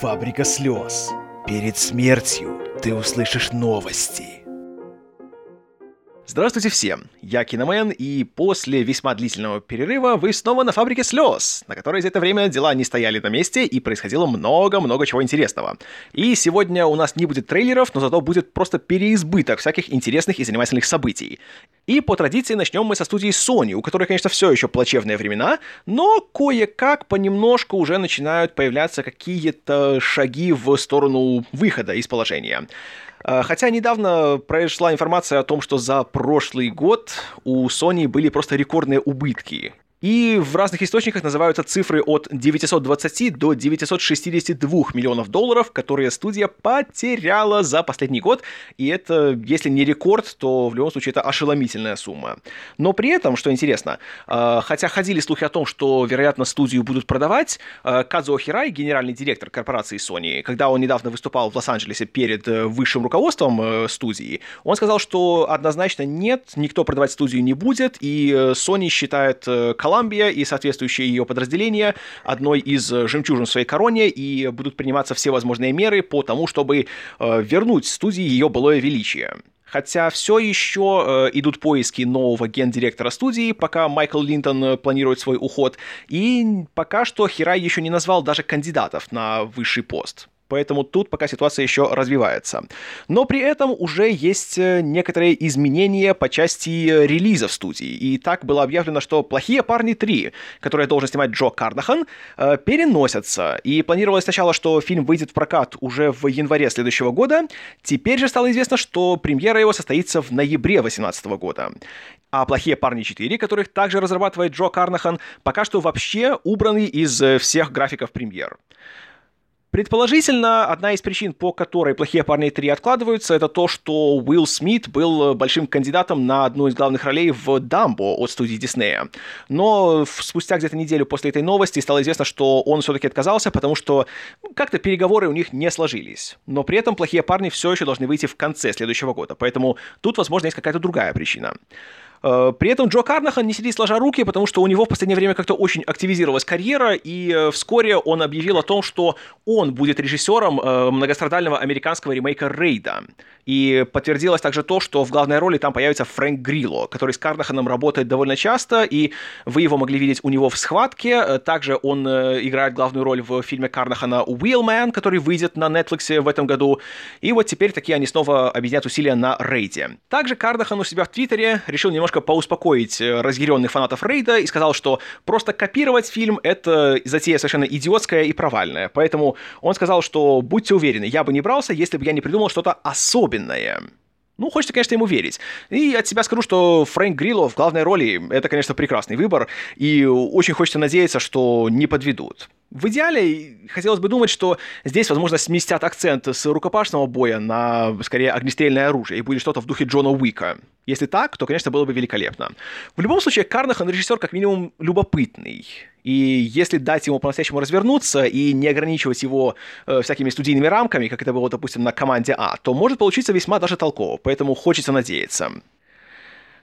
Фабрика слез. Перед смертью ты услышишь новости. Здравствуйте всем, я Киномен, и после весьма длительного перерыва вы снова на фабрике слез, на которой за это время дела не стояли на месте и происходило много-много чего интересного. И сегодня у нас не будет трейлеров, но зато будет просто переизбыток всяких интересных и занимательных событий. И по традиции начнем мы со студии Sony, у которой, конечно, все еще плачевные времена, но кое-как понемножку уже начинают появляться какие-то шаги в сторону выхода из положения. Э, хотя недавно произошла информация о том, что за прошлый год у Sony были просто рекордные убытки. И в разных источниках называются цифры от 920 до 962 миллионов долларов, которые студия потеряла за последний год. И это, если не рекорд, то в любом случае это ошеломительная сумма. Но при этом, что интересно, э, хотя ходили слухи о том, что, вероятно, студию будут продавать, э, Кадзо Хирай, генеральный директор корпорации Sony, когда он недавно выступал в Лос-Анджелесе перед э, высшим руководством студии, он сказал, что однозначно нет, никто продавать студию не будет, и Sony считает Columbia и соответствующие ее подразделения одной из э, жемчужин в своей короне, и будут приниматься все возможные меры по тому, чтобы э, вернуть студии ее былое величие. Хотя все еще э, идут поиски нового гендиректора студии, пока Майкл Линтон э, планирует свой уход, и пока что Хирай еще не назвал даже кандидатов на высший пост. Поэтому тут пока ситуация еще развивается. Но при этом уже есть э, некоторые изменения по части э, релиза в студии. И так было объявлено, что «Плохие парни 3», которые должен снимать Джо Карнахан, э, переносятся. И планировалось сначала, что фильм выйдет в прокат уже в январе следующего года. Теперь же стало известно, что премьера его состоится в ноябре 2018 года. А «Плохие парни 4», которых также разрабатывает Джо Карнахан, пока что вообще убраны из всех графиков премьер. Предположительно, одна из причин, по которой «Плохие парни 3» откладываются, это то, что Уилл Смит был большим кандидатом на одну из главных ролей в «Дамбо» от студии Диснея. Но спустя где-то неделю после этой новости стало известно, что он все-таки отказался, потому что ну, как-то переговоры у них не сложились. Но при этом «Плохие парни» все еще должны выйти в конце следующего года, поэтому тут, возможно, есть какая-то другая причина. Э, при этом Джо Карнахан не сидит сложа руки, потому что у него в последнее время как-то очень активизировалась карьера, и э, вскоре он объявил о том, что он будет режиссером э, многострадального американского ремейка «Рейда». И подтвердилось также то, что в главной роли там появится Фрэнк Грилло, который с Карнаханом работает довольно часто, и вы его могли видеть у него в «Схватке». Также он играет главную роль в фильме Карнахана «Wheelman», который выйдет на Netflix в этом году. И вот теперь такие они снова объединят усилия на «Рейде». Также Карнахан у себя в Твиттере решил немножко немножко поуспокоить э, разъяренных фанатов Рейда и сказал, что просто копировать фильм — это затея совершенно идиотская и провальная. Поэтому он сказал, что будьте уверены, я бы не брался, если бы я не придумал что-то особенное. Ну, хочется, конечно, ему верить. И от себя скажу, что Фрэнк Грилло в главной роли — это, конечно, прекрасный выбор, и очень хочется надеяться, что не подведут. В идеале хотелось бы думать, что здесь, возможно, сместят акцент с рукопашного боя на, скорее, огнестрельное оружие, и будет что-то в духе Джона Уика. Если так, то, конечно, было бы великолепно. В любом случае, Карнахан режиссер как минимум любопытный. И если дать ему по-настоящему развернуться и не ограничивать его э, всякими студийными рамками, как это было, допустим, на команде А, то может получиться весьма даже толково. Поэтому хочется надеяться.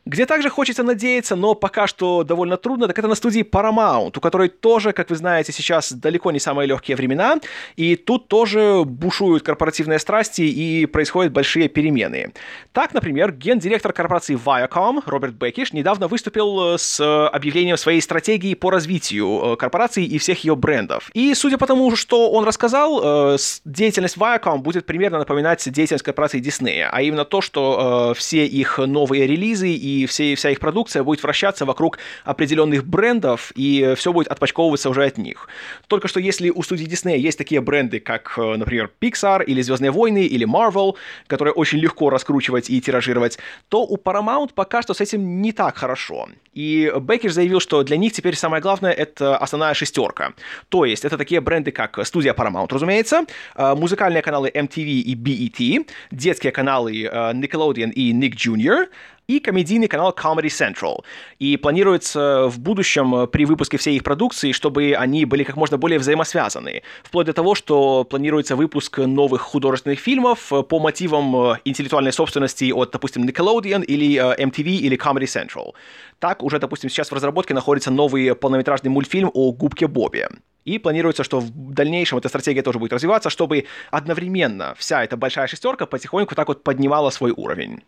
Где также хочется надеяться, но пока что довольно трудно, так это на студии Paramount, у которой тоже, как вы знаете, сейчас далеко не самые легкие времена, и тут тоже бушуют корпоративные страсти и происходят большие перемены. Так, например, гендиректор корпорации Viacom Роберт Бекиш недавно выступил с объявлением своей стратегии по развитию э, корпорации и всех ее брендов. И судя по тому, что он рассказал, э, деятельность Viacom будет примерно напоминать деятельность корпорации Disney, а именно то, что э, все их новые релизы и и все, вся их продукция будет вращаться вокруг определенных брендов, и все будет отпочковываться уже от них. Только что если у студии Disney есть такие бренды, как, э, например, Pixar или Звездные войны или Marvel, которые очень легко раскручивать и тиражировать, то у Paramount пока что с этим не так хорошо. И Беккер заявил, что для них теперь самое главное — это основная шестерка. То есть это такие бренды, как студия Paramount, разумеется, э, музыкальные каналы MTV и BET, детские каналы э, Nickelodeon и Nick Jr., и комедийный канал Comedy Central. И планируется в будущем э, при выпуске всей их продукции, чтобы они были как можно более взаимосвязаны. Вплоть до того, что планируется выпуск новых художественных фильмов э, по мотивам э, интеллектуальной собственности от, допустим, Nickelodeon или MTV или Comedy Central. Так уже, допустим, сейчас в разработке находится новый полнометражный мультфильм о губке Бобе. И планируется, что в дальнейшем эта стратегия тоже будет развиваться, чтобы одновременно вся эта большая шестерка потихоньку так вот поднимала свой уровень.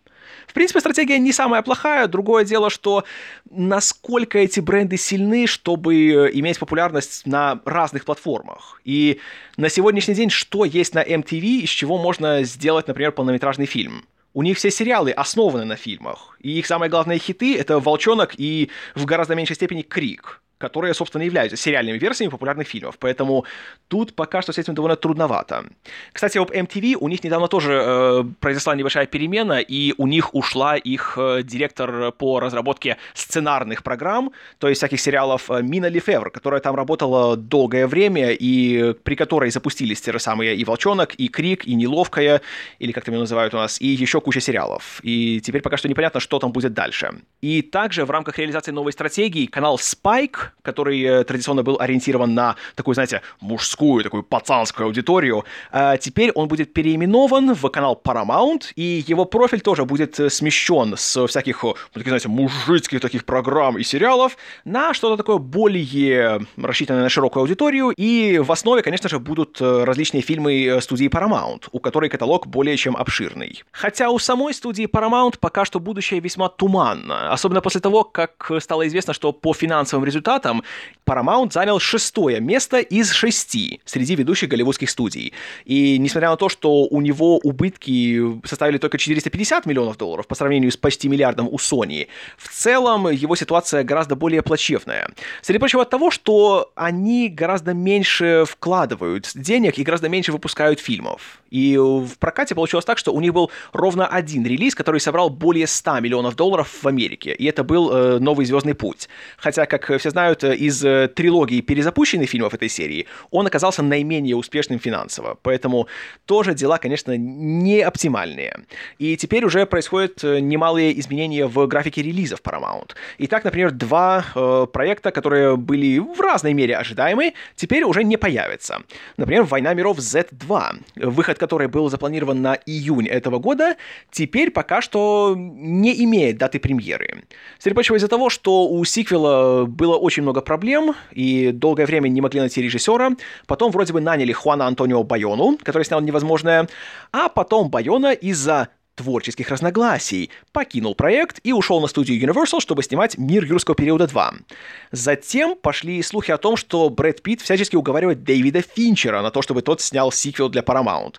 В принципе, стратегия не самая плохая. Другое дело, что насколько эти бренды сильны, чтобы э, иметь популярность на разных платформах. И на сегодняшний день что есть на MTV, из чего можно сделать, например, полнометражный фильм? У них все сериалы основаны на фильмах. И их самые главные хиты — это «Волчонок» и в гораздо меньшей степени «Крик» которые, собственно, являются сериальными версиями популярных фильмов. Поэтому тут пока что с этим довольно трудновато. Кстати, об MTV у них недавно тоже э, произошла небольшая перемена, и у них ушла их э, директор по разработке сценарных программ, то есть всяких сериалов э, Мина Лефевр, которая там работала долгое время, и при которой запустились те же самые и «Волчонок», и «Крик», и «Неловкая», или как там ее называют у нас, и еще куча сериалов. И теперь пока что непонятно, что там будет дальше. И также в рамках реализации новой стратегии канал Spike который э, традиционно был ориентирован на такую, знаете, мужскую, такую пацанскую аудиторию, а теперь он будет переименован в канал Paramount, и его профиль тоже будет э, смещен с всяких, э, таких, знаете, мужицких таких программ и сериалов на что-то такое более рассчитанное на широкую аудиторию, и в основе, конечно же, будут различные фильмы студии Paramount, у которой каталог более чем обширный. Хотя у самой студии Paramount пока что будущее весьма туманно, особенно после того, как стало известно, что по финансовым результатам результатам Paramount занял шестое место из шести среди ведущих голливудских студий. И несмотря на то, что у него убытки составили только 450 миллионов долларов по сравнению с почти миллиардом у Sony, в целом его ситуация гораздо более плачевная. Среди прочего от того, что они гораздо меньше вкладывают денег и гораздо меньше выпускают фильмов. И в прокате получилось так, что у них был ровно один релиз, который собрал более 100 миллионов долларов в Америке. И это был э, «Новый звездный путь». Хотя, как все знают, знают, э, из э, трилогии перезапущенных фильмов этой серии, он оказался наименее успешным финансово. Поэтому тоже дела, конечно, не оптимальные. И теперь уже происходят э, немалые изменения в графике релизов Paramount. И так, например, два э, проекта, которые были в разной мере ожидаемы, теперь уже не появятся. Например, «Война миров Z2», выход которой был запланирован на июнь этого года, теперь пока что не имеет даты премьеры. Среди прочего из-за того, что у сиквела было очень очень много проблем, и долгое время не могли найти режиссера. Потом вроде бы наняли Хуана Антонио Байону, который снял «Невозможное», а потом Байона из-за творческих разногласий, покинул проект и ушел на студию Universal, чтобы снимать «Мир юрского периода 2». Затем пошли слухи о том, что Брэд Питт всячески уговаривает Дэвида Финчера на то, чтобы тот снял сиквел для Paramount.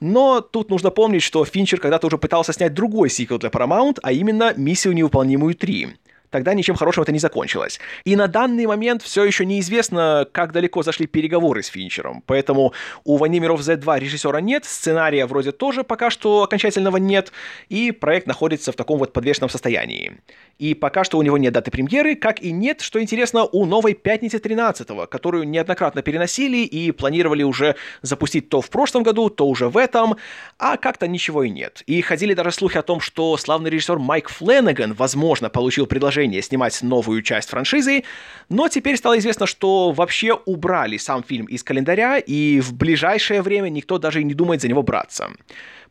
Но тут нужно помнить, что Финчер когда-то уже пытался снять другой сиквел для Paramount, а именно «Миссию невыполнимую 3» тогда ничем хорошим это не закончилось. И на данный момент все еще неизвестно, как далеко зашли переговоры с Финчером. Поэтому у «Войны миров Z2» режиссера нет, сценария вроде тоже пока что окончательного нет, и проект находится в таком вот подвешенном состоянии. И пока что у него нет даты премьеры, как и нет, что интересно, у новой «Пятницы 13 которую неоднократно переносили и планировали уже запустить то в прошлом году, то уже в этом, а как-то ничего и нет. И ходили даже слухи о том, что славный режиссер Майк Фленнеган, возможно, получил предложение предложение снимать новую часть франшизы, но теперь стало известно, что вообще убрали сам фильм из календаря, и в ближайшее время никто даже не думает за него браться.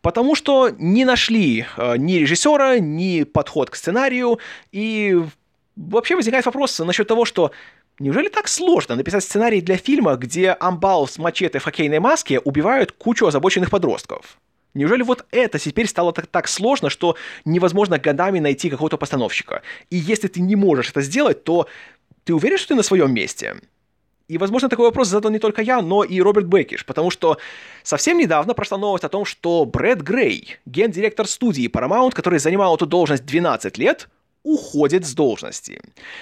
Потому что не нашли э, ни режиссера, ни подход к сценарию, и вообще возникает вопрос насчет того, что Неужели так сложно написать сценарий для фильма, где амбал с мачете в хоккейной маске убивают кучу озабоченных подростков? Неужели вот это теперь стало так, так сложно, что невозможно годами найти какого-то постановщика? И если ты не можешь это сделать, то ты уверен, что ты на своем месте? И, возможно, такой вопрос задал не только я, но и Роберт Бекиш, потому что совсем недавно прошла новость о том, что Брэд Грей, гендиректор студии Paramount, который занимал эту должность 12 лет, уходит с должности.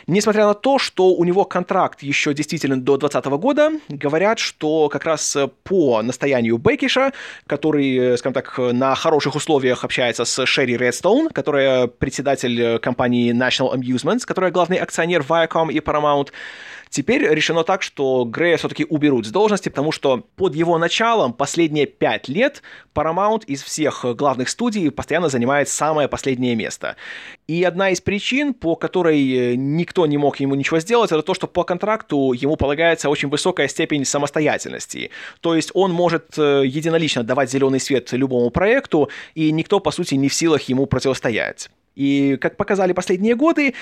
Несмотря на то, что у него контракт еще действительно до 2020 года, говорят, что как раз по настоянию Бекиша, который, скажем так, на хороших условиях общается с Шерри Редстоун, которая председатель компании National Amusements, которая главный акционер Viacom и Paramount, Теперь решено так, что Грея все-таки уберут с должности, потому что под его началом последние пять лет Paramount из всех главных студий постоянно занимает самое последнее место. И одна из причин, по которой э, никто не мог ему ничего сделать, это то, что по контракту ему полагается очень высокая степень самостоятельности. То есть он может э, единолично давать зеленый свет любому проекту, и никто, по сути, не в силах ему противостоять. И, как показали последние годы,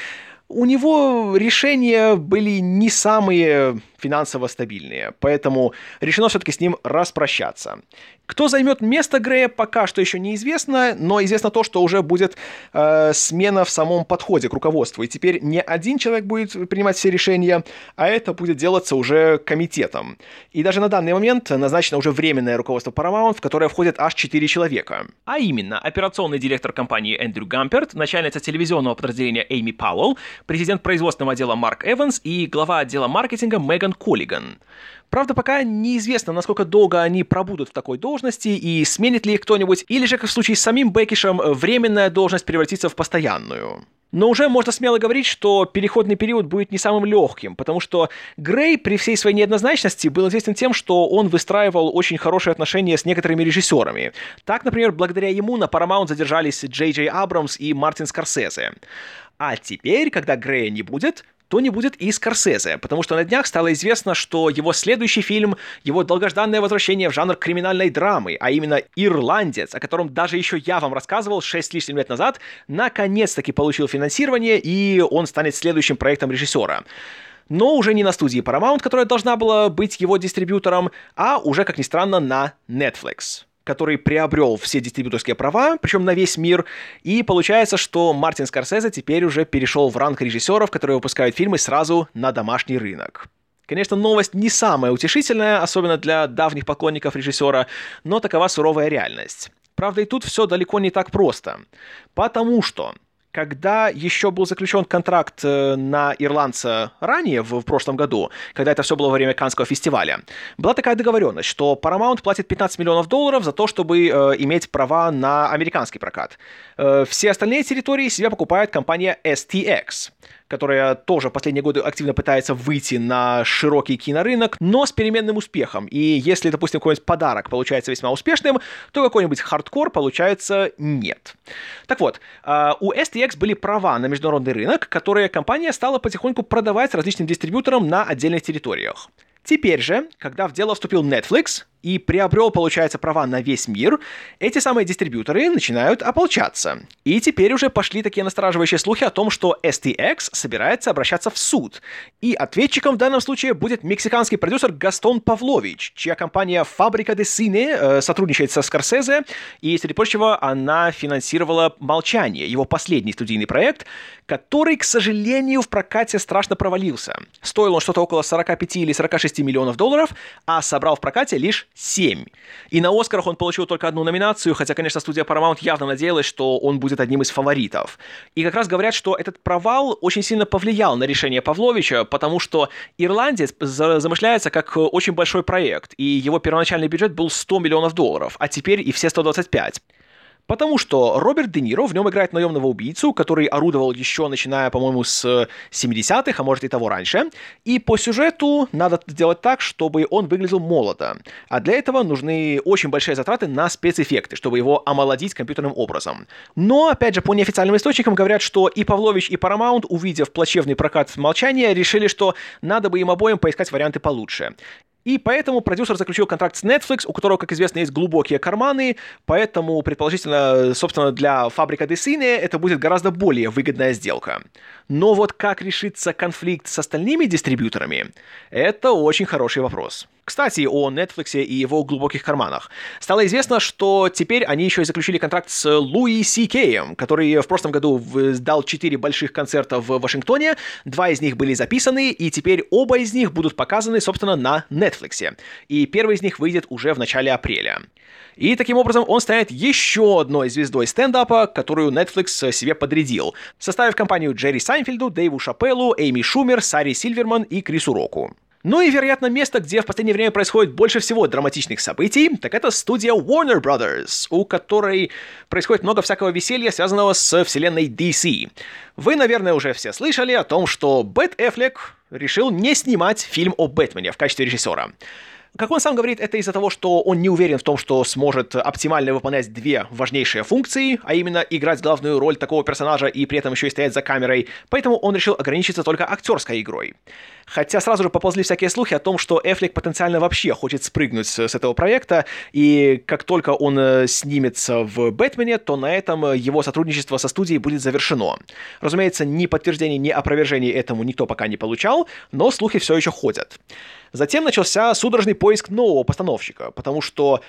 у него решения были не самые финансово стабильные, поэтому решено все-таки с ним распрощаться. Кто займет место Грея, пока что еще неизвестно, но известно то, что уже будет э, смена в самом подходе к руководству. И теперь не один человек будет принимать все решения, а это будет делаться уже комитетом. И даже на данный момент назначено уже временное руководство Paramount, в которое входит аж 4 человека. А именно, операционный директор компании Эндрю Гамперт, начальница телевизионного подразделения Эйми Пауэлл, президент производственного отдела Марк Эванс и глава отдела маркетинга Меган Коллиган. Правда, пока неизвестно, насколько долго они пробудут в такой должности и сменит ли их кто-нибудь, или же, как в случае с самим Бекишем, временная должность превратится в постоянную. Но уже можно смело говорить, что переходный период будет не самым легким, потому что Грей при всей своей неоднозначности был известен тем, что он выстраивал очень хорошие отношения с некоторыми режиссерами. Так, например, благодаря ему на Paramount задержались Джей Джей Абрамс и Мартин Скорсезе. А теперь, когда Грея не будет, то не будет и Скорсезе, потому что на днях стало известно, что его следующий фильм, его долгожданное возвращение в жанр криминальной драмы, а именно «Ирландец», о котором даже еще я вам рассказывал 6 лишним лет назад, наконец-таки получил финансирование, и он станет следующим проектом режиссера. Но уже не на студии Paramount, которая должна была быть его дистрибьютором, а уже, как ни странно, на Netflix который приобрел все дистрибьюторские права, причем на весь мир, и получается, что Мартин Скорсезе теперь уже перешел в ранг режиссеров, которые выпускают фильмы сразу на домашний рынок. Конечно, новость не самая утешительная, особенно для давних поклонников режиссера, но такова суровая реальность. Правда, и тут все далеко не так просто. Потому что когда еще был заключен контракт э, на ирландца ранее, в, прошлом году, когда это все было во время Канского фестиваля, была такая договоренность, что Paramount платит 15 миллионов долларов за то, чтобы э, иметь права на американский прокат. Э, все остальные территории себе покупает компания STX которая тоже последние годы активно пытается выйти на широкий кинорынок, но с переменным успехом. И если, допустим, какой-нибудь подарок получается весьма успешным, то какой-нибудь хардкор получается нет. Так вот, а, у STX были права на международный рынок, которые компания стала потихоньку продавать различным дистрибьюторам на отдельных территориях. Теперь же, когда в дело вступил Netflix, и приобрел, получается, права на весь мир, эти самые дистрибьюторы начинают ополчаться. И теперь уже пошли такие настораживающие слухи о том, что STX собирается обращаться в суд. И ответчиком в данном случае будет мексиканский продюсер Гастон Павлович, чья компания Фабрика де Сине э, сотрудничает со Скорсезе, и, среди прочего, она финансировала «Молчание», его последний студийный проект, который, к сожалению, в прокате страшно провалился. Стоил он что-то около 45 или 46 миллионов долларов, а собрал в прокате лишь 7. И на Оскарах он получил только одну номинацию, хотя, конечно, студия Paramount явно надеялась, что он будет одним из фаворитов. И как раз говорят, что этот провал очень сильно повлиял на решение Павловича, потому что «Ирландец» замышляется как очень большой проект, и его первоначальный бюджет был 100 миллионов долларов, а теперь и все 125. Потому что Роберт Де Ниро в нем играет наемного убийцу, который орудовал еще начиная, по-моему, с 70-х, а может и того раньше. И по сюжету надо сделать так, чтобы он выглядел молодо. А для этого нужны очень большие затраты на спецэффекты, чтобы его омолодить компьютерным образом. Но, опять же, по неофициальным источникам говорят, что и Павлович, и Paramount, увидев плачевный прокат молчания, решили, что надо бы им обоим поискать варианты получше. И поэтому продюсер заключил контракт с Netflix, у которого, как известно, есть глубокие карманы, поэтому, предположительно, собственно, для фабрика Десине это будет гораздо более выгодная сделка. Но вот как решится конфликт с остальными дистрибьюторами, это очень хороший вопрос. Кстати, о Netflix и его глубоких карманах. Стало известно, что теперь они еще и заключили контракт с Луи Си Кеем, который в прошлом году дал 4 больших концерта в Вашингтоне, два из них были записаны, и теперь оба из них будут показаны, собственно, на Netflix. И первый из них выйдет уже в начале апреля. И таким образом он станет еще одной звездой стендапа, которую Netflix себе подрядил, составив компанию Джерри Сайнфельду, Дэйву Шапеллу, Эйми Шумер, Сари Сильверман и Крису Року. Ну и, вероятно, место, где в последнее время происходит больше всего драматичных событий, так это студия Warner Brothers, у которой происходит много всякого веселья, связанного с вселенной DC. Вы, наверное, уже все слышали о том, что Бэт Эффлек решил не снимать фильм о Бэтмене в качестве режиссера. Как он сам говорит, это из-за того, что он не уверен в том, что сможет оптимально выполнять две важнейшие функции, а именно играть главную роль такого персонажа и при этом еще и стоять за камерой, поэтому он решил ограничиться только актерской игрой. Хотя сразу же поползли всякие слухи о том, что Эфлик потенциально вообще хочет спрыгнуть с этого проекта, и как только он э, снимется в «Бэтмене», то на этом его сотрудничество со студией будет завершено. Разумеется, ни подтверждений, ни опровержений этому никто пока не получал, но слухи все еще ходят. Затем начался судорожный поиск нового постановщика, потому что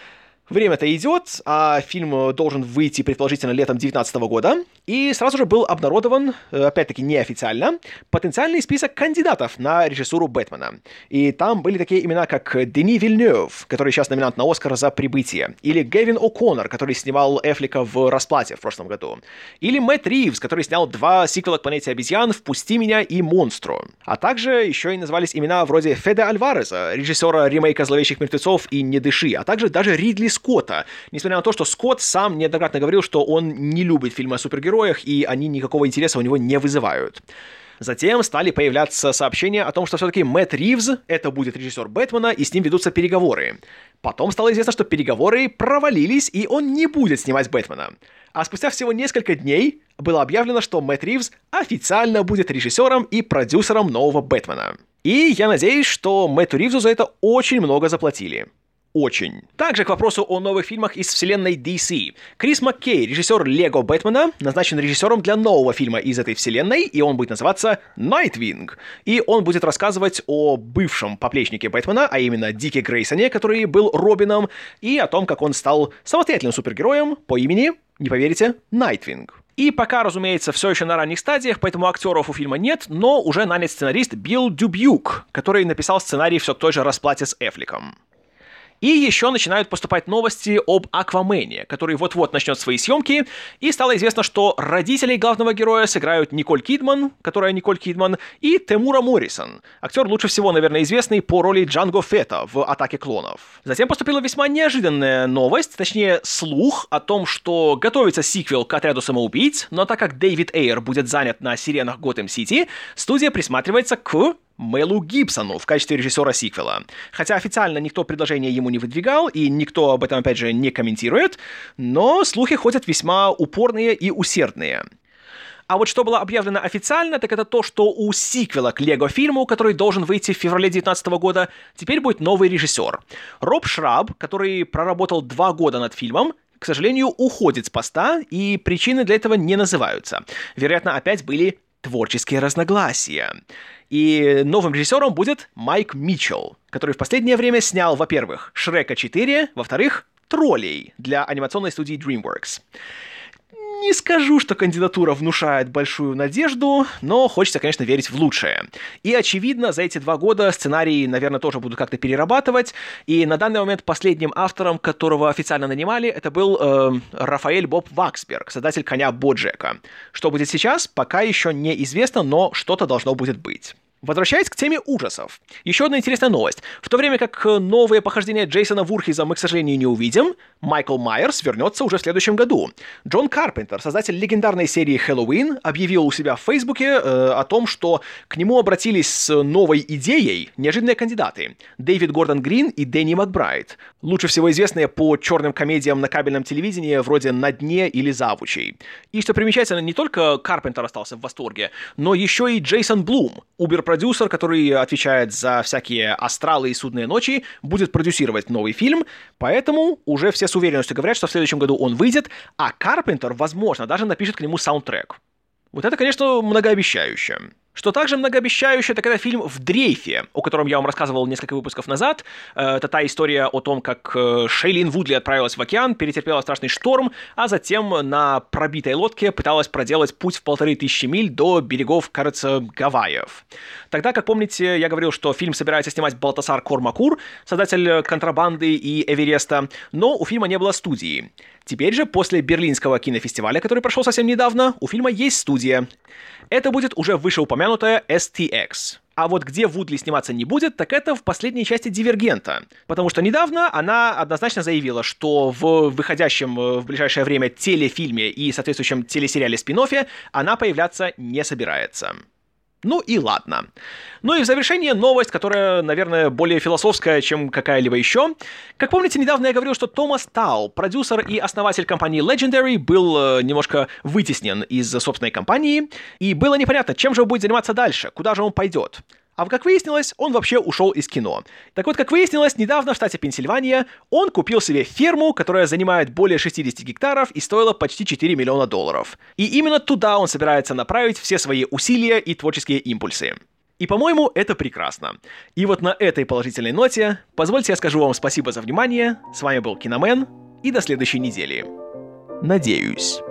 Время-то идет, а фильм должен выйти, предположительно, летом 2019 года, и сразу же был обнародован, э, опять-таки неофициально, потенциальный список кандидатов на режиссуру Бэтмена. И там были такие имена, как Дени Вильнёв, который сейчас номинант на Оскар за «Прибытие», или Гевин О'Коннор, который снимал Эфлика в «Расплате» в прошлом году, или Мэтт Ривз, который снял два сиквела к «Планете обезьян» «Впусти меня» и «Монстру». А также еще и назывались имена вроде Феда Альвареза, режиссера ремейка «Зловещих мертвецов» и «Не дыши», а также даже Ридли Скотта, несмотря на то, что Скотт сам неоднократно говорил, что он не любит фильмы о супергероях, и они никакого интереса у него не вызывают. Затем стали появляться сообщения о том, что все-таки Мэтт Ривз — это будет режиссер Бэтмена, и с ним ведутся переговоры. Потом стало известно, что переговоры провалились, и он не будет снимать Бэтмена. А спустя всего несколько дней было объявлено, что Мэтт Ривз официально будет режиссером и продюсером нового Бэтмена. И я надеюсь, что Мэтту Ривзу за это очень много заплатили очень. Также к вопросу о новых фильмах из вселенной DC. Крис Маккей, режиссер Лего Бэтмена, назначен режиссером для нового фильма из этой вселенной, и он будет называться Nightwing. И он будет рассказывать о бывшем поплечнике Бэтмена, а именно Дике Грейсоне, который был Робином, и о том, как он стал самостоятельным супергероем по имени, не поверите, Найтвинг. И пока, разумеется, все еще на ранних стадиях, поэтому актеров у фильма нет, но уже нанят сценарист Билл Дюбьюк, который написал сценарий все к той же расплате с Эфликом. И еще начинают поступать новости об Аквамене, который вот-вот начнет свои съемки, и стало известно, что родителей главного героя сыграют Николь Кидман, которая Николь Кидман, и Темура Моррисон, актер лучше всего, наверное, известный по роли Джанго Фета в «Атаке клонов». Затем поступила весьма неожиданная новость, точнее слух о том, что готовится сиквел к «Отряду самоубийц», но так как Дэвид Эйр будет занят на «Сиренах Готэм-Сити», студия присматривается к Мэлу Гибсону в качестве режиссера сиквела. Хотя официально никто предложение ему не выдвигал, и никто об этом, опять же, не комментирует, но слухи ходят весьма упорные и усердные. А вот что было объявлено официально, так это то, что у сиквела к Лего-фильму, который должен выйти в феврале 2019 года, теперь будет новый режиссер. Роб Шраб, который проработал два года над фильмом, к сожалению, уходит с поста, и причины для этого не называются. Вероятно, опять были творческие разногласия. И новым режиссером будет Майк Митчелл, который в последнее время снял, во-первых, Шрека 4, во-вторых, Троллей для анимационной студии DreamWorks. Не скажу, что кандидатура внушает большую надежду, но хочется, конечно, верить в лучшее. И, очевидно, за эти два года сценарии, наверное, тоже будут как-то перерабатывать, и на данный момент последним автором, которого официально нанимали, это был э, Рафаэль Боб Ваксберг, создатель «Коня Боджека». Что будет сейчас, пока еще неизвестно, но что-то должно будет быть. Возвращаясь к теме ужасов. Еще одна интересная новость. В то время как э, новые похождения Джейсона Вурхиза мы, к сожалению, не увидим, Майкл Майерс вернется уже в следующем году. Джон Карпентер, создатель легендарной серии Хэллоуин, объявил у себя в Фейсбуке э, о том, что к нему обратились с новой идеей неожиданные кандидаты. Дэвид Гордон Грин и Дэнни Макбрайт. Лучше всего известные по черным комедиям на кабельном телевидении вроде «На дне» или «Завучей». И что примечательно, не только Карпентер остался в восторге, но еще и Джейсон Блум, убер продюсер, который отвечает за всякие астралы и судные ночи, будет продюсировать новый фильм, поэтому уже все с уверенностью говорят, что в следующем году он выйдет, а Карпентер, возможно, даже напишет к нему саундтрек. Вот это, конечно, многообещающе. Что также многообещающе, это когда фильм «В дрейфе», о котором я вам рассказывал несколько выпусков назад. Э, это та история о том, как э, Шейлин Вудли отправилась в океан, перетерпела страшный шторм, а затем на пробитой лодке пыталась проделать путь в полторы тысячи миль до берегов, кажется, Гавайев. Тогда, как помните, я говорил, что фильм собирается снимать Балтасар Кормакур, создатель «Контрабанды» и «Эвереста», но у фильма не было студии. Теперь же, после Берлинского кинофестиваля, который прошел совсем недавно, у фильма есть студия. Это будет уже вышеупомянутая STX. А вот где Вудли сниматься не будет, так это в последней части «Дивергента». Потому что недавно она однозначно заявила, что в выходящем э, в ближайшее время телефильме и соответствующем телесериале спин она появляться не собирается. Ну и ладно. Ну и в завершение новость, которая, наверное, более философская, чем какая-либо еще. Как помните, недавно я говорил, что Томас Тау, продюсер и основатель компании Legendary, был э, немножко вытеснен из собственной компании, и было непонятно, чем же он будет заниматься дальше, куда же он пойдет. А как выяснилось, он вообще ушел из кино. Так вот, как выяснилось, недавно в штате Пенсильвания он купил себе ферму, которая занимает более 60 гектаров и стоила почти 4 миллиона долларов. И именно туда он собирается направить все свои усилия и творческие импульсы. И, по-моему, это прекрасно. И вот на этой положительной ноте позвольте я скажу вам спасибо за внимание. С вами был Киномен, и до следующей недели. Надеюсь.